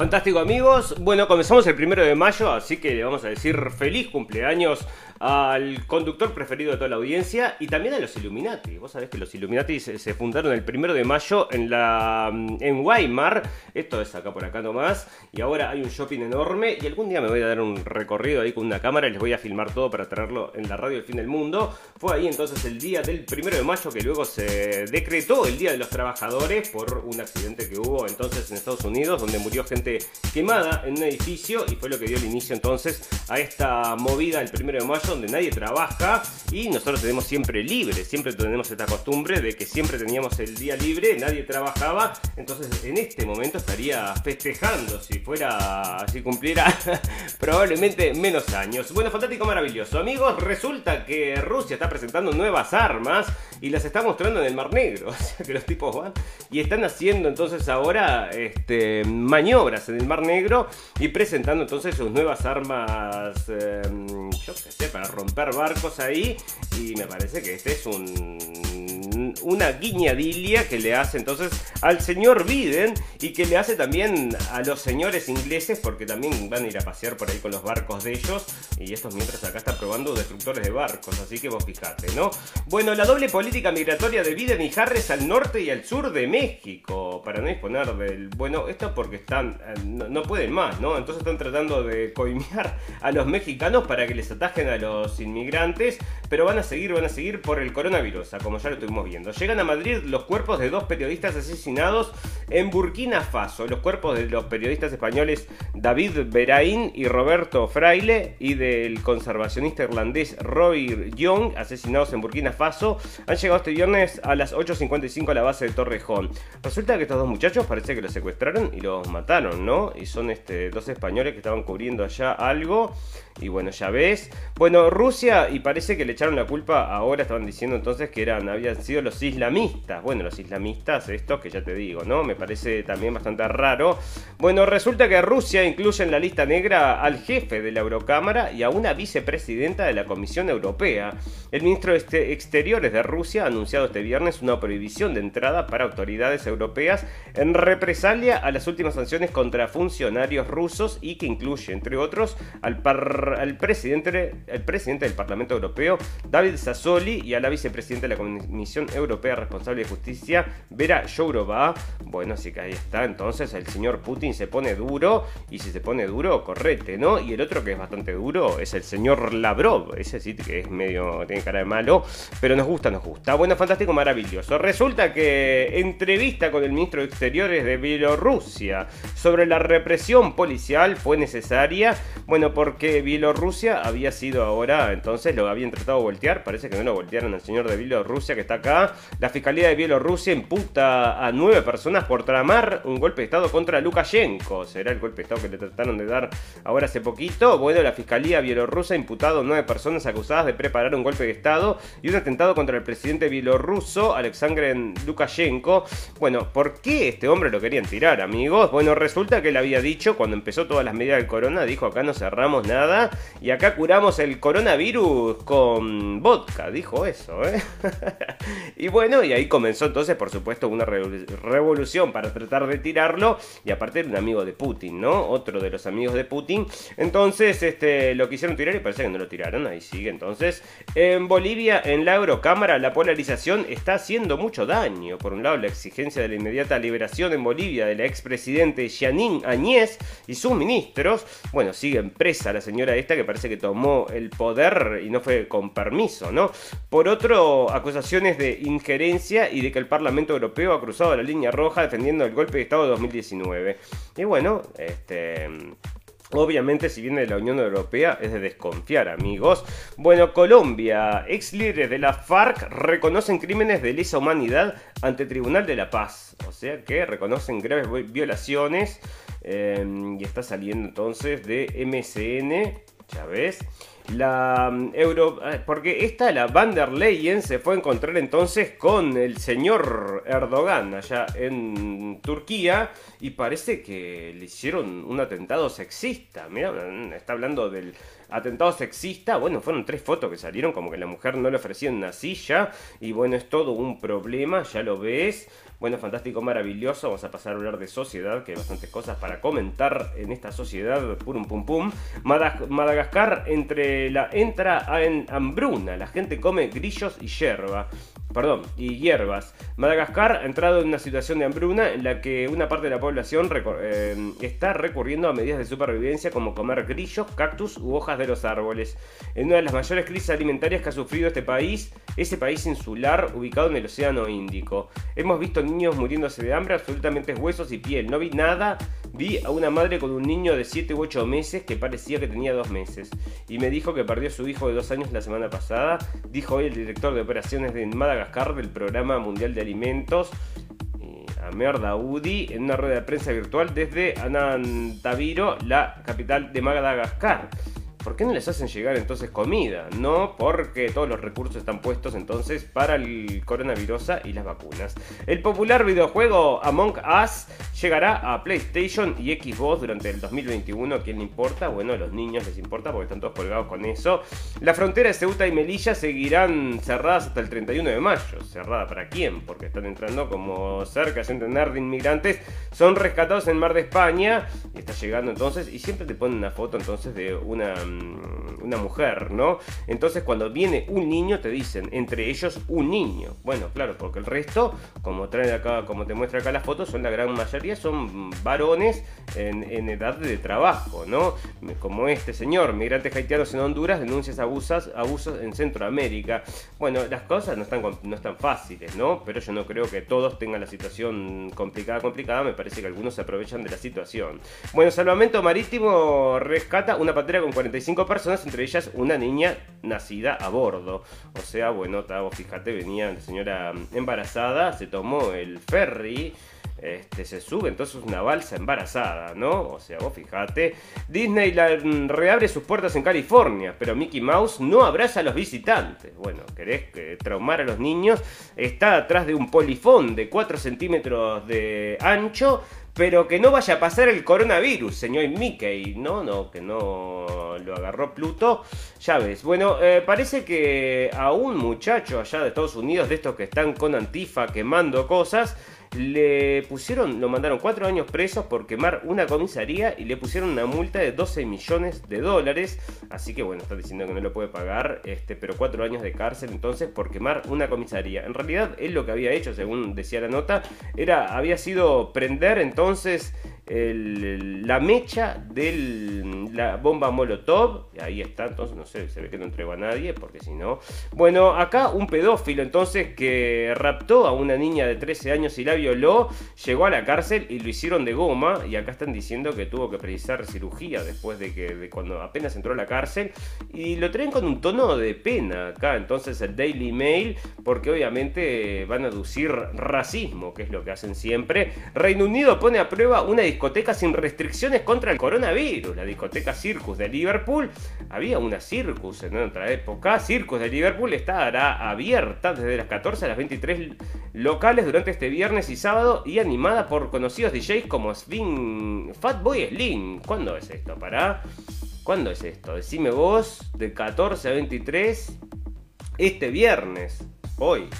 Fantástico amigos, bueno comenzamos el primero de mayo, así que le vamos a decir feliz cumpleaños al conductor preferido de toda la audiencia y también a los Illuminati. Vos sabés que los Illuminati se, fundaron el primero de mayo en, la, en Weimar, esto es acá por acá nomás, y ahora hay un shopping enorme y algún día me voy a dar un recorrido ahí con una cámara y les voy a filmar todo para traerlo en la radio del fin del mundo. Fue ahí entonces el día del primero de mayo que luego se decretó el Día de los Trabajadores por un accidente que hubo entonces en Estados Unidos donde murió gente quemada en un edificio y fue lo que dio el inicio entonces a esta movida el primero de mayo donde nadie trabaja y nosotros tenemos siempre libre, siempre tenemos esta costumbre de que siempre teníamos el día libre, nadie trabajaba, entonces en este momento estaría festejando si fuera, si cumpliera probablemente menos años. Bueno, fantástico, maravilloso. Amigos, resulta que Rusia está presentando nuevas armas y las está mostrando en el Mar Negro, o sea que los tipos van y están haciendo entonces ahora este, maniobras en el Mar Negro y presentando entonces sus nuevas armas, em, yo qué sé, para romper barcos ahí. Y me parece que este es un, una guiñadilla que le hace entonces al señor Biden y que le hace también a los señores ingleses, porque también van a ir a pasear por ahí con los barcos de ellos. Y estos mientras acá están probando destructores de barcos, así que vos fijate, ¿no? Bueno, la doble política migratoria de Biden y Harris al norte y al sur de México, para no disponer del. Bueno, esto porque están. Eh, no, pueden más, ¿no? Entonces están tratando de coimear a los mexicanos para que les atajen a los inmigrantes, pero van a seguir, van a seguir por el coronavirus, como ya lo estuvimos viendo. Llegan a Madrid los cuerpos de dos periodistas asesinados en Burkina Faso, los cuerpos de los periodistas españoles David Berain y Roberto Fraile y del conservacionista irlandés Roy Young, asesinados en Burkina Faso, han llegado este viernes a las 8.55 a la base de Torrejón. Resulta que estos dos muchachos parece que los secuestraron y los mataron, ¿no? Y son este, dos españoles que estaban cubriendo allá algo. Y bueno, ya ves. Bueno, Rusia, y parece que le echaron la culpa, ahora estaban diciendo entonces que eran, habían sido los islamistas. Bueno, los islamistas, estos que ya te digo, ¿no? Me parece también bastante raro. Bueno, resulta que Rusia incluye en la lista negra al jefe de la Eurocámara y a una vicepresidenta de la Comisión Europea. El ministro de Exteriores de Rusia ha anunciado este viernes una prohibición de entrada para autoridades europeas en represalia a las últimas sanciones contra funcionarios rusos y que incluye, entre otros, al par al presidente, el presidente del Parlamento Europeo, David Sassoli, y a la vicepresidenta de la Comisión Europea responsable de justicia, Vera Jourova. Bueno, así que ahí está. Entonces el señor Putin se pone duro, y si se pone duro, correte, ¿no? Y el otro que es bastante duro es el señor Lavrov. Ese sí que es medio, tiene cara de malo, pero nos gusta, nos gusta. Bueno, fantástico, maravilloso. Resulta que entrevista con el ministro de Exteriores de Bielorrusia sobre la represión policial fue necesaria. Bueno, porque Bielorrusia había sido ahora, entonces lo habían tratado de voltear. Parece que no lo voltearon al señor de Bielorrusia que está acá. La Fiscalía de Bielorrusia imputa a nueve personas por tramar un golpe de Estado contra Lukashenko. Será el golpe de Estado que le trataron de dar ahora hace poquito. Bueno, la Fiscalía Bielorrusia ha imputado a nueve personas acusadas de preparar un golpe de Estado y un atentado contra el presidente bielorruso, Alexander Lukashenko. Bueno, ¿por qué este hombre lo querían tirar, amigos? Bueno, resulta que él había dicho cuando empezó todas las medidas del corona, dijo acá no cerramos nada y acá curamos el coronavirus con vodka, dijo eso, ¿eh? y bueno, y ahí comenzó entonces, por supuesto, una revolución para tratar de tirarlo y aparte era un amigo de Putin, ¿no? Otro de los amigos de Putin. Entonces, este, lo quisieron tirar y parece que no lo tiraron, ahí sigue entonces. En Bolivia, en la Eurocámara, la polarización está haciendo mucho daño. Por un lado, la exigencia de la inmediata liberación en Bolivia de la expresidente Janine Añez y sus ministros. Bueno, sigue presa la señora esta que parece que tomó el poder y no fue con permiso, ¿no? Por otro, acusaciones de injerencia y de que el Parlamento Europeo ha cruzado la línea roja defendiendo el golpe de Estado de 2019. Y bueno, este... Obviamente, si viene de la Unión Europea, es de desconfiar, amigos. Bueno, Colombia, ex líderes de la FARC reconocen crímenes de lesa humanidad ante Tribunal de la Paz. O sea que reconocen graves violaciones. Eh, y está saliendo entonces de MSN, ya. La mm, Euro. Ah, porque esta, la Van der Leyen, se fue a encontrar entonces con el señor Erdogan allá en Turquía. Y parece que le hicieron un atentado sexista. Mira, mm, está hablando del atentado sexista. Bueno, fueron tres fotos que salieron, como que la mujer no le ofrecían una silla. Y bueno, es todo un problema, ya lo ves. Bueno, fantástico, maravilloso. Vamos a pasar a hablar de sociedad, que hay bastantes cosas para comentar en esta sociedad. Pum, pum, pum. Madagascar entre la, entra en hambruna. La gente come grillos y hierba perdón, y hierbas. Madagascar ha entrado en una situación de hambruna en la que una parte de la población eh, está recurriendo a medidas de supervivencia como comer grillos, cactus u hojas de los árboles. En una de las mayores crisis alimentarias que ha sufrido este país, ese país insular ubicado en el Océano Índico. Hemos visto niños muriéndose de hambre, absolutamente huesos y piel. No vi nada Vi a una madre con un niño de 7 u 8 meses que parecía que tenía 2 meses y me dijo que perdió a su hijo de 2 años la semana pasada, dijo hoy el director de operaciones de Madagascar del Programa Mundial de Alimentos. Eh, Amer Daoudi en una rueda de prensa virtual desde Anantaviro, la capital de Madagascar. ¿Por qué no les hacen llegar entonces comida? No, porque todos los recursos están puestos entonces para el coronavirus y las vacunas. El popular videojuego Among Us llegará a PlayStation y Xbox durante el 2021. ¿A quién le importa? Bueno, a los niños les importa porque están todos colgados con eso. La frontera de Ceuta y Melilla seguirán cerradas hasta el 31 de mayo. ¿Cerrada para quién? Porque están entrando como cerca centenar de inmigrantes. Son rescatados en Mar de España. Y está llegando entonces. Y siempre te ponen una foto entonces de una una mujer, ¿no? Entonces cuando viene un niño te dicen, entre ellos un niño. Bueno, claro, porque el resto, como traen acá, como te muestra acá la foto, son la gran mayoría, son varones en, edad de trabajo, ¿no? Como este señor, migrantes haitianos en Honduras, denuncias abusos, abusos en Centroamérica. Bueno, las cosas no están, no están fáciles, ¿no? Pero yo no creo que todos tengan la situación complicada, complicada. Me parece que algunos se aprovechan de la situación. Bueno, Salvamento Marítimo rescata una patera con 45 cinco personas, entre ellas una niña nacida a bordo. O sea, bueno, vos fíjate, venía la señora embarazada, se tomó el ferry. Este, se sube entonces una balsa embarazada, ¿no? O sea, vos fíjate. Disney reabre sus puertas en California, pero Mickey Mouse no abraza a los visitantes. Bueno, ¿querés que traumar a los niños? Está atrás de un polifón de 4 centímetros de ancho pero que no vaya a pasar el coronavirus, señor Mickey. No, no, que no lo agarró Pluto. Ya ves. Bueno, eh, parece que a un muchacho allá de Estados Unidos, de estos que están con Antifa quemando cosas, le pusieron, lo mandaron cuatro años presos por quemar una comisaría y le pusieron una multa de 12 millones de dólares. Así que bueno, está diciendo que no lo puede pagar, este, pero cuatro años de cárcel entonces por quemar una comisaría. En realidad, él lo que había hecho, según decía la nota, era, había sido prender entonces la mecha de la bomba Molotov. Ahí está, entonces no sé, se ve que no entregó a nadie, porque si no. Bueno, acá un pedófilo entonces que raptó a una niña de 13 años y la violó, llegó a la cárcel y lo hicieron de goma. Y acá están diciendo que tuvo que precisar cirugía después de que de cuando apenas entró a la cárcel. Y lo traen con un tono de pena acá, entonces el Daily Mail, porque obviamente van a aducir racismo, que es lo que hacen siempre. Reino Unido pone a prueba una discoteca sin restricciones contra el coronavirus. La discoteca Circus de Liverpool. Había una Circus en otra época. Circus de Liverpool estará abierta desde las 14 a las 23 locales durante este viernes y sábado y animada por conocidos DJs como Slim, Fatboy Slim. ¿Cuándo es esto? Para. ¿Cuándo es esto? Decime vos, de 14 a 23, este viernes, hoy.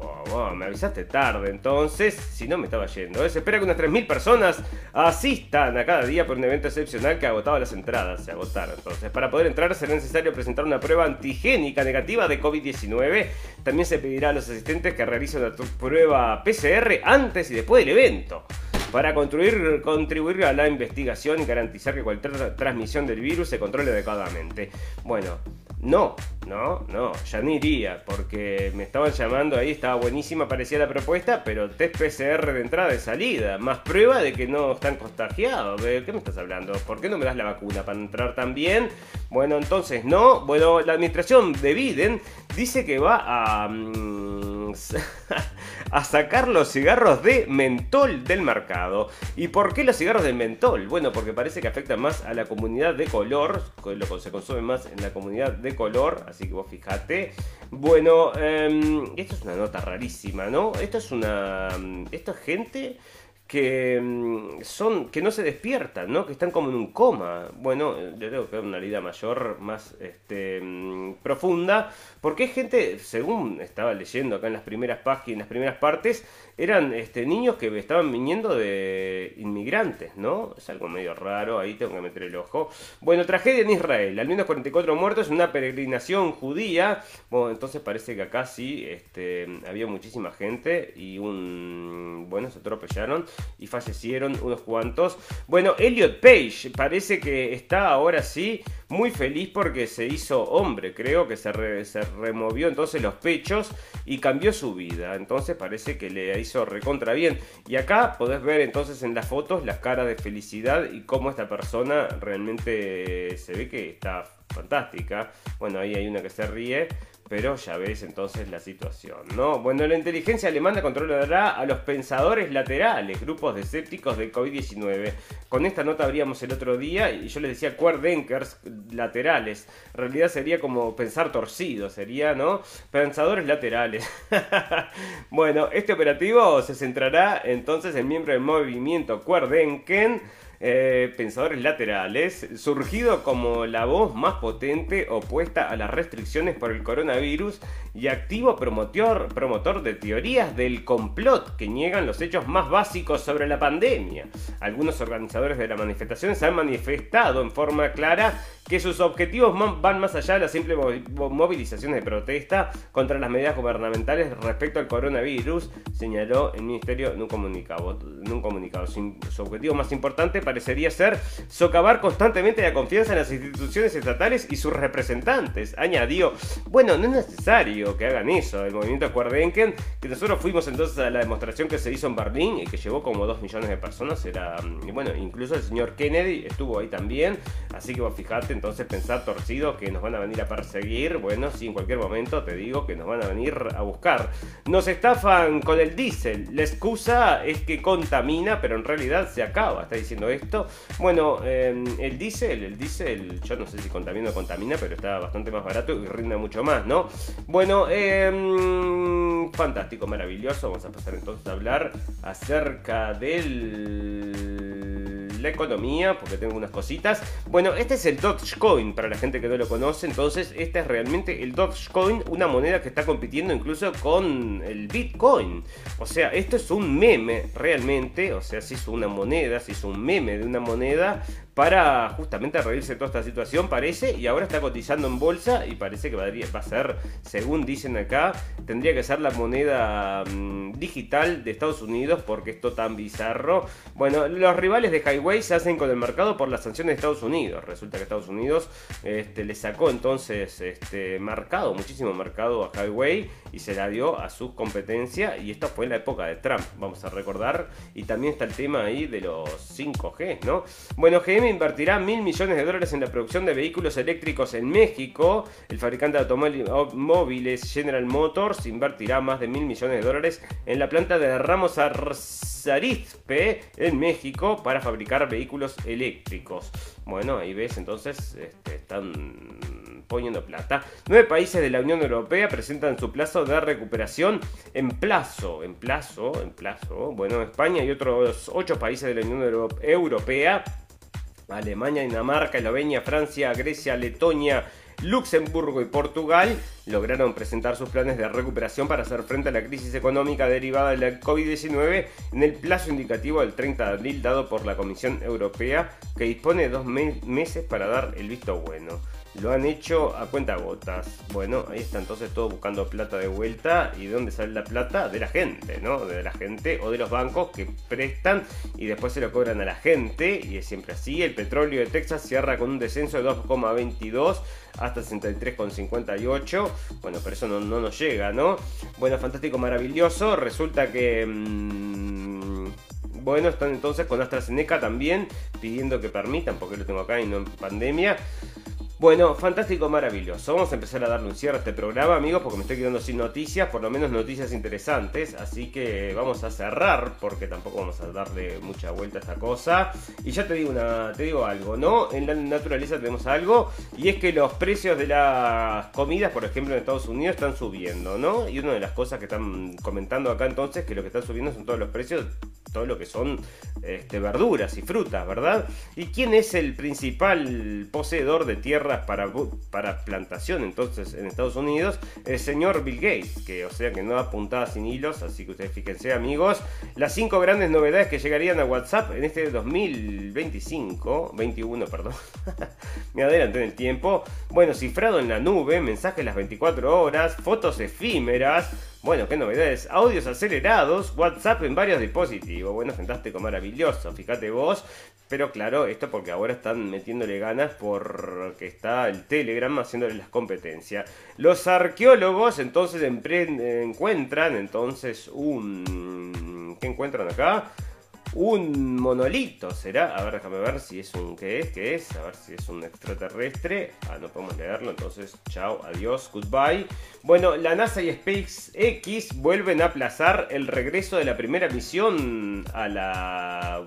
Oh, me avisaste tarde, entonces, si no me estaba yendo. ¿eh? Se espera que unas 3.000 personas asistan a cada día por un evento excepcional que agotaba las entradas. Se agotaron. Entonces, para poder entrar será necesario presentar una prueba antigénica negativa de COVID-19. También se pedirá a los asistentes que realicen una prueba PCR antes y después del evento para contribuir, a la investigación y garantizar que cualquier tra- transmisión del virus se controle adecuadamente. Bueno, no, no, no, ya ni iría, porque me estaban llamando ahí, estaba buenísima, parecía la propuesta, pero test PCR de entrada y salida, más prueba de que no están contagiados. ¿De qué me estás hablando? ¿Por qué no me das la vacuna para entrar también? Bueno, entonces no. Bueno, la administración de Biden dice que va a... a sacar los cigarros de mentol del mercado. ¿Y por qué los cigarros de mentol? Bueno, porque parece que afectan más a la comunidad de color, lo se consume más en la comunidad de color, así que vos fijate. Bueno, em, esto es una nota rarísima, ¿no? Esto es una... Esto es gente que mm, son que no se despiertan, ¿no? Que están como en un coma. Bueno, yo creo que es una herida mayor, más este, profunda, porque es gente, según estaba leyendo acá en las primeras páginas, en las primeras partes, eran este, niños que estaban viniendo de inmigrantes, ¿no? Es algo medio raro, ahí tengo que meter el ojo. Bueno, tragedia en Israel, al menos 44 muertos en una peregrinación judía. Bueno, entonces parece que acá sí este, había muchísima gente y un... Bueno, se atropellaron y fallecieron unos cuantos. Bueno, Elliot Page parece que está ahora sí muy feliz porque se hizo hombre, creo que se, re- se removió entonces los pechos y cambió su vida. Entonces parece que le hizo recontra bien. Y acá podés ver entonces en las fotos las caras de felicidad y cómo esta persona realmente se ve que está fantástica. Bueno, ahí hay una que se ríe. Pero ya ves entonces la situación, ¿no? Bueno, la inteligencia alemana controlará a los pensadores laterales, grupos de escépticos del COVID-19. Con esta nota abríamos el otro día y yo les decía querdenkers laterales. En realidad sería como pensar torcido, sería, ¿no? Pensadores laterales. bueno, este operativo se centrará entonces en miembros del movimiento Querdenken eh, pensadores laterales, surgido como la voz más potente opuesta a las restricciones por el coronavirus y activo promotor, promotor de teorías del complot que niegan los hechos más básicos sobre la pandemia. Algunos organizadores de las manifestaciones han manifestado en forma clara que sus objetivos van más allá de las simples mo- movilizaciones de protesta contra las medidas gubernamentales respecto al coronavirus, señaló el ministerio en un comunicado. Su, objetivo más importante parecería ser socavar constantemente la confianza en las instituciones estatales y sus representantes. Añadió, bueno, no es necesario que hagan eso. El movimiento Cuerdenken, que nosotros fuimos entonces a la demostración que se hizo en Berlín y que llevó como 2 millones de personas, era, y bueno, incluso el señor Kennedy estuvo ahí también, así que vos fijate entonces pensar torcido que nos van a venir a perseguir, bueno, sí, en cualquier momento te digo que nos van a venir a buscar. Nos estafan con el diésel, la excusa es que contamina, pero en realidad se acaba, está diciendo esto. Bueno, eh, el diésel, el diésel, yo no sé si contamina o contamina, pero está bastante más barato y rinde mucho más, ¿no? Bueno, eh, fantástico, maravilloso. Vamos a pasar entonces a hablar acerca del la economía, porque tengo unas cositas. Bueno, este es el Dogecoin, para la gente que no lo conoce. Entonces, este es realmente el Dogecoin, una moneda que está compitiendo incluso con el Bitcoin. O sea, esto es un meme realmente. O sea, se hizo una moneda, se hizo un meme de una moneda. Para justamente reírse de toda esta situación, parece, y ahora está cotizando en bolsa y parece que va a ser, según dicen acá, tendría que ser la moneda mm, digital de Estados Unidos porque esto tan bizarro. Bueno, los rivales de Highway se hacen con el mercado por las sanciones de Estados Unidos. Resulta que Estados Unidos este, le sacó entonces este mercado, muchísimo mercado a Highway y se la dio a su competencia y esto fue en la época de Trump, vamos a recordar. Y también está el tema ahí de los 5G, ¿no? Bueno, GM invertirá mil millones de dólares en la producción de vehículos eléctricos en México. El fabricante de automóviles General Motors invertirá más de mil millones de dólares en la planta de Ramos Arizpe en México para fabricar vehículos eléctricos. Bueno, ahí ves, entonces este, están poniendo plata. Nueve países de la Unión Europea presentan su plazo de recuperación en plazo, en plazo, en plazo. Bueno, España y otros ocho países de la Unión Europea, Alemania, Dinamarca, Eslovenia, Francia, Grecia, Letonia, Luxemburgo y Portugal lograron presentar sus planes de recuperación para hacer frente a la crisis económica derivada de la COVID-19 en el plazo indicativo del 30 de abril dado por la Comisión Europea que dispone de dos meses para dar el visto bueno lo han hecho a cuenta gotas. Bueno, ahí está entonces todo buscando plata de vuelta. ¿Y de dónde sale la plata? De la gente, ¿no? De la gente o de los bancos que prestan y después se lo cobran a la gente. Y es siempre así. El petróleo de Texas cierra con un descenso de 2,22 hasta 63,58. Bueno, pero eso no, nos llega, ¿no? Bueno, fantástico, maravilloso. Resulta que... Mmm, bueno, están entonces con AstraZeneca también pidiendo que permitan, porque lo tengo acá y no en pandemia, bueno, fantástico, maravilloso. Vamos a empezar a darle un cierre a este programa, amigos, porque me estoy quedando sin noticias, por lo menos noticias interesantes. Así que vamos a cerrar, porque tampoco vamos a darle mucha vuelta a esta cosa. Y ya te digo, una, te digo algo, ¿no? En la naturaleza tenemos algo, y es que los precios de las comidas, por ejemplo, en Estados Unidos, están subiendo, ¿no? Y una de las cosas que están comentando acá entonces, que lo que están subiendo son todos los precios todo lo que son este, verduras y frutas, ¿verdad? ¿Y quién es el principal poseedor de tierras para, para plantación entonces en Estados Unidos? El señor Bill Gates, que o sea que no da puntadas sin hilos, así que ustedes fíjense amigos, las cinco grandes novedades que llegarían a WhatsApp en este 2025, 21, perdón, me adelanté en el tiempo, bueno, cifrado en la nube, mensajes las 24 horas, fotos efímeras, bueno, qué novedades. Audios acelerados, WhatsApp en varios dispositivos. Bueno, fantástico, maravilloso. Fíjate vos. Pero claro, esto porque ahora están metiéndole ganas porque está el Telegram haciéndole las competencias. Los arqueólogos entonces encuentran entonces un... ¿Qué encuentran acá? Un monolito, ¿será? A ver, déjame ver si es un... ¿Qué es? ¿Qué es? A ver si es un extraterrestre. Ah, no podemos leerlo, entonces chao, adiós, goodbye. Bueno, la NASA y SpaceX vuelven a aplazar el regreso de la primera misión a la...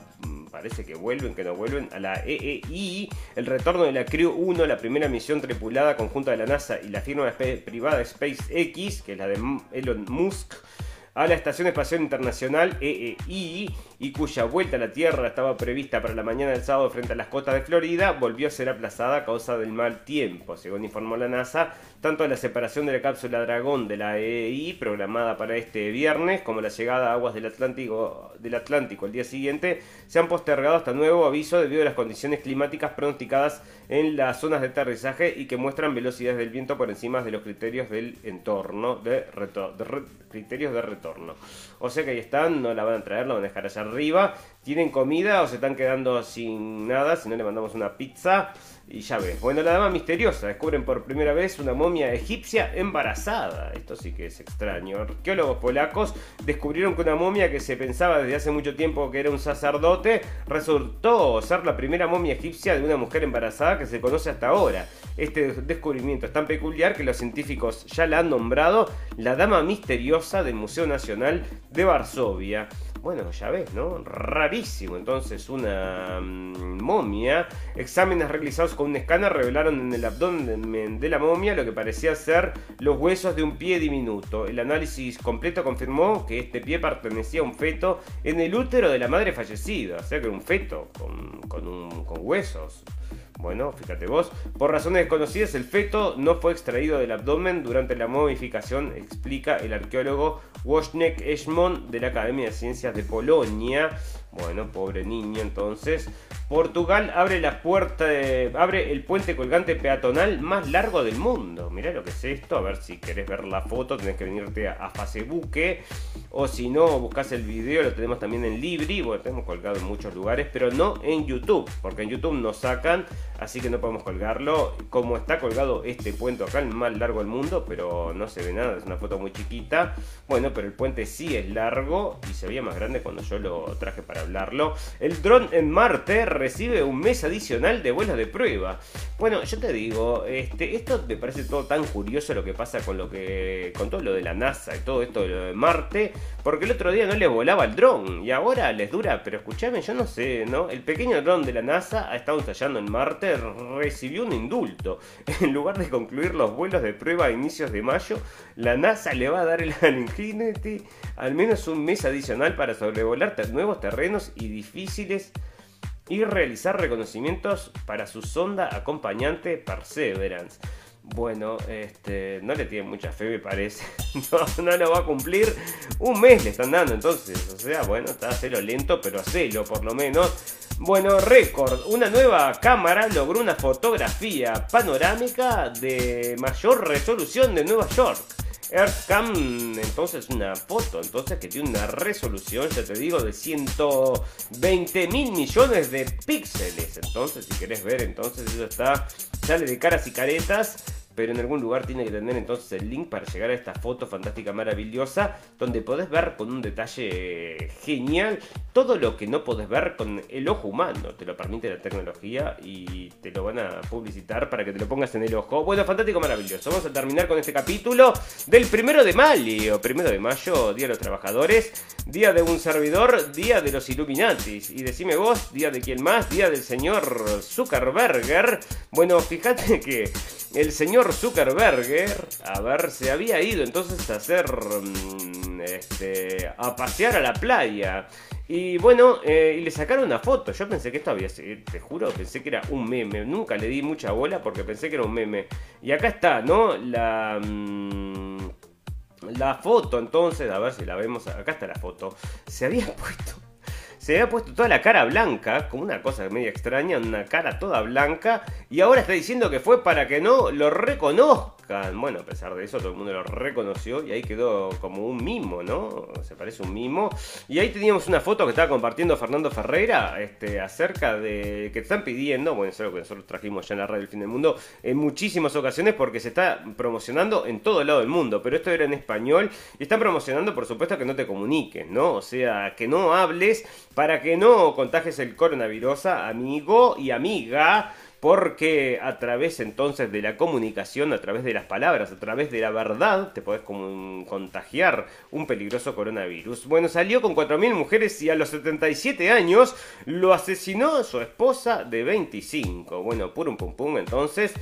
Parece que vuelven, que no vuelven, a la EEI. El retorno de la Crew 1, la primera misión tripulada conjunta de la NASA y la firma privada SpaceX, que es la de Elon Musk a la Estación Espacial Internacional EEI y cuya vuelta a la Tierra estaba prevista para la mañana del sábado frente a las costas de Florida, volvió a ser aplazada a causa del mal tiempo, según informó la NASA. Tanto la separación de la cápsula Dragón de la EEI, programada para este viernes, como la llegada a aguas del Atlántico, del Atlántico el día siguiente, se han postergado hasta nuevo aviso debido a las condiciones climáticas pronosticadas en las zonas de aterrizaje y que muestran velocidades del viento por encima de los criterios del entorno, de, criterios de retorno. O sea que ahí están, no la van a traer, la van a dejar allá arriba. ¿Tienen comida o se están quedando sin nada? Si no le mandamos una pizza. Y ya ves. Bueno, la dama misteriosa. Descubren por primera vez una momia egipcia embarazada. Esto sí que es extraño. Arqueólogos polacos descubrieron que una momia que se pensaba desde hace mucho tiempo que era un sacerdote resultó ser la primera momia egipcia de una mujer embarazada que se conoce hasta ahora. Este descubrimiento es tan peculiar que los científicos ya la han nombrado la dama misteriosa del Museo Nacional de Varsovia. Bueno, ya ves, ¿no? Rarísimo. Entonces, una mm, momia. Exámenes realizados con un escáner revelaron en el abdomen de la momia lo que parecía ser los huesos de un pie diminuto. El análisis completo confirmó que este pie pertenecía a un feto en el útero de la madre fallecida. O sea que era un feto con, con huesos. Bueno, fíjate vos. Por razones desconocidas, el feto no fue extraído del abdomen durante la momificación, explica el arqueólogo Wojciech Eshmon de la Academia de Ciencias de Polonia. Bueno, pobre niño, entonces. Portugal abre la puerta, abre el puente colgante peatonal más largo del mundo. Mirá lo que es esto. A ver si querés ver la foto, tenés que venirte a, a Facebook. O si no, buscas el video, lo tenemos también en Libri. Bueno, tenemos colgado en muchos lugares, pero no en YouTube. Porque en YouTube nos sacan, así que no podemos colgarlo. Como está colgado este puente acá, el más largo del mundo, pero no se ve nada, es una foto muy chiquita. Bueno, pero el puente sí es largo y se veía más grande cuando yo lo traje para hablarlo. El dron en Marte recibe un mes adicional de vuelos de prueba. Bueno, yo te digo, este, esto me parece todo tan curioso lo que pasa con lo que. con todo lo de la NASA y todo esto de lo de Marte. Porque el otro día no les volaba el dron. Y ahora les dura. Pero escúchame, yo no sé, ¿no? El pequeño dron de la NASA ha estado ensayando en Marte. Recibió un indulto. En lugar de concluir los vuelos de prueba a inicios de mayo, la NASA le va a dar el al Ingenuity al menos un mes adicional para sobrevolar nuevos terrenos y difíciles y realizar reconocimientos para su sonda acompañante Perseverance. Bueno, este, no le tiene mucha fe, me parece. No, lo va a cumplir. Un mes le están dando, entonces. O sea, bueno, está a hacerlo lento, pero hacelo por lo menos. Bueno, récord. Una nueva cámara logró una fotografía panorámica de mayor resolución de Nueva York. EarthCam, entonces una foto, entonces que tiene una resolución, ya te digo, de 120 mil millones de píxeles. Entonces, si querés ver, entonces eso está, sale de caras y caretas. Pero en algún lugar tiene que tener entonces el link para llegar a esta foto fantástica, maravillosa, donde podés ver con un detalle genial todo lo que no podés ver con el ojo humano. Te lo permite la tecnología y te lo van a publicitar para que te lo pongas en el ojo. Bueno, fantástico, maravilloso. Vamos a terminar con este capítulo del primero de mayo. Primero de mayo, Día de los Trabajadores, Día de un servidor, Día de los Illuminatis. Y decime vos, Día de quién más, Día del señor Zuckerberger. Bueno, fíjate que el señor Zuckerberger, a ver, se había ido entonces a hacer, mm, este, a pasear a la playa. Y bueno, eh, y le sacaron una foto. Yo pensé que esto había sido, te juro, pensé que era un meme. Nunca le di mucha bola porque pensé que era un meme. Y acá está, ¿no? La... mm, la foto entonces, a ver si la vemos, acá está la foto. Se había puesto se había puesto toda la cara blanca, como una cosa media extraña, una cara toda blanca, y ahora está diciendo que fue para que no lo Bueno, a pesar de eso, todo el mundo lo reconoció y ahí quedó como un mimo, ¿no? Se parece un mimo. Y ahí teníamos una foto que estaba compartiendo Fernando Ferreira este, acerca de que están pidiendo, bueno, eso es lo que nosotros trajimos ya en la radio del fin del mundo, en muchísimas ocasiones porque se está promocionando en todo el lado del mundo, pero esto era en español y están promocionando, por supuesto, que no te comuniques, ¿no? O sea, que no hables para que no contagies el coronavirus, amigo y amiga. Porque a través entonces de la comunicación, a través de las palabras, a través de la verdad, te podés contagiar un peligroso coronavirus. Bueno, salió con 4.000 mujeres y a los 77 años lo asesinó su esposa de 25. Bueno, pum pum pum, entonces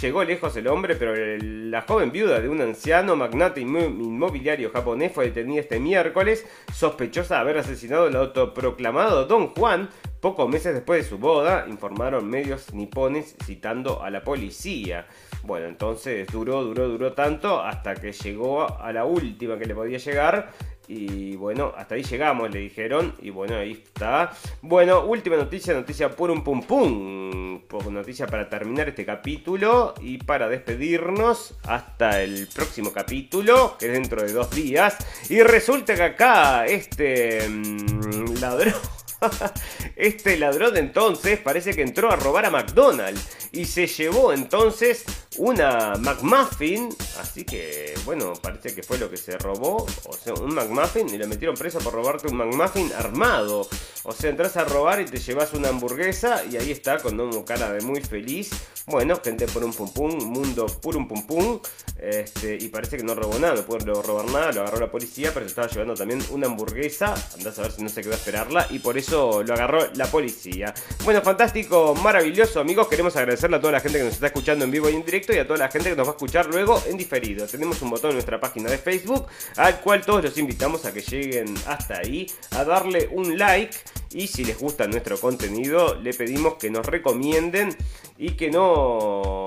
Llegó lejos el hombre, pero la joven viuda de un anciano magnate inmo- inmobiliario japonés fue detenida este miércoles, sospechosa de haber asesinado al autoproclamado Don Juan pocos meses después de su boda, informaron medios nipones citando a la policía. Bueno, entonces duró, duró, duró tanto hasta que llegó a la última que le podía llegar. Y bueno, hasta ahí llegamos, le dijeron. Y bueno, ahí está. Bueno, última noticia, noticia por un pum pum. Noticia para terminar este capítulo y para despedirnos hasta el próximo capítulo, que es dentro de dos días. Y resulta que acá este mm, ladrón... Este ladrón entonces parece que entró a robar a McDonald's y se llevó entonces una McMuffin, así que bueno, parece que fue lo que se robó, o sea, un McMuffin y lo metieron preso por robarte un McMuffin armado. O sea, entras a robar y te llevas una hamburguesa y ahí está con una cara de muy feliz. Bueno, gente por un pum pum, mundo por un pum. Este, y parece que no robó nada, no pudo robar nada, lo agarró la policía, pero se estaba llevando también una hamburguesa. Andás a ver si no se quedó a esperarla y por eso lo agarró la policía. Bueno, fantástico, maravilloso, amigos. Queremos agradecerle a toda la gente que nos está escuchando en vivo y en directo y a toda la gente que nos va a escuchar luego en diferido. Tenemos un botón en nuestra página de Facebook al cual todos los invitamos a que lleguen hasta ahí, a darle un like y si les gusta nuestro contenido, le pedimos que nos recomienden y que nos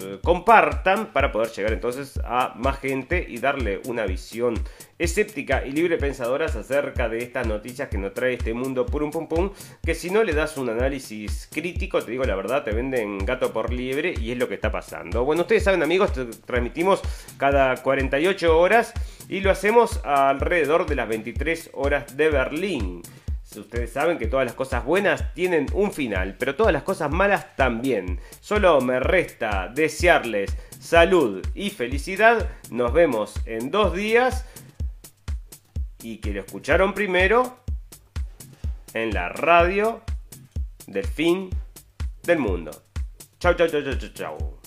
eh, compartan para poder llegar entonces a más gente y darle una visión escéptica y libre pensadoras acerca de estas noticias que nos trae este mundo purum pum pum, que si no le das un análisis crítico, te digo la verdad, te venden gato por liebre y es lo que está pasando. Bueno, ustedes saben amigos, transmitimos cada 48 horas y lo hacemos alrededor de las 23 horas de Berlín. Ustedes saben que todas las cosas buenas tienen un final, pero todas las cosas malas también. Solo me resta desearles salud y felicidad. Nos vemos en dos días. Y que lo escucharon primero en la radio del fin del mundo. Chau, chau, chau, chau, chau, chau.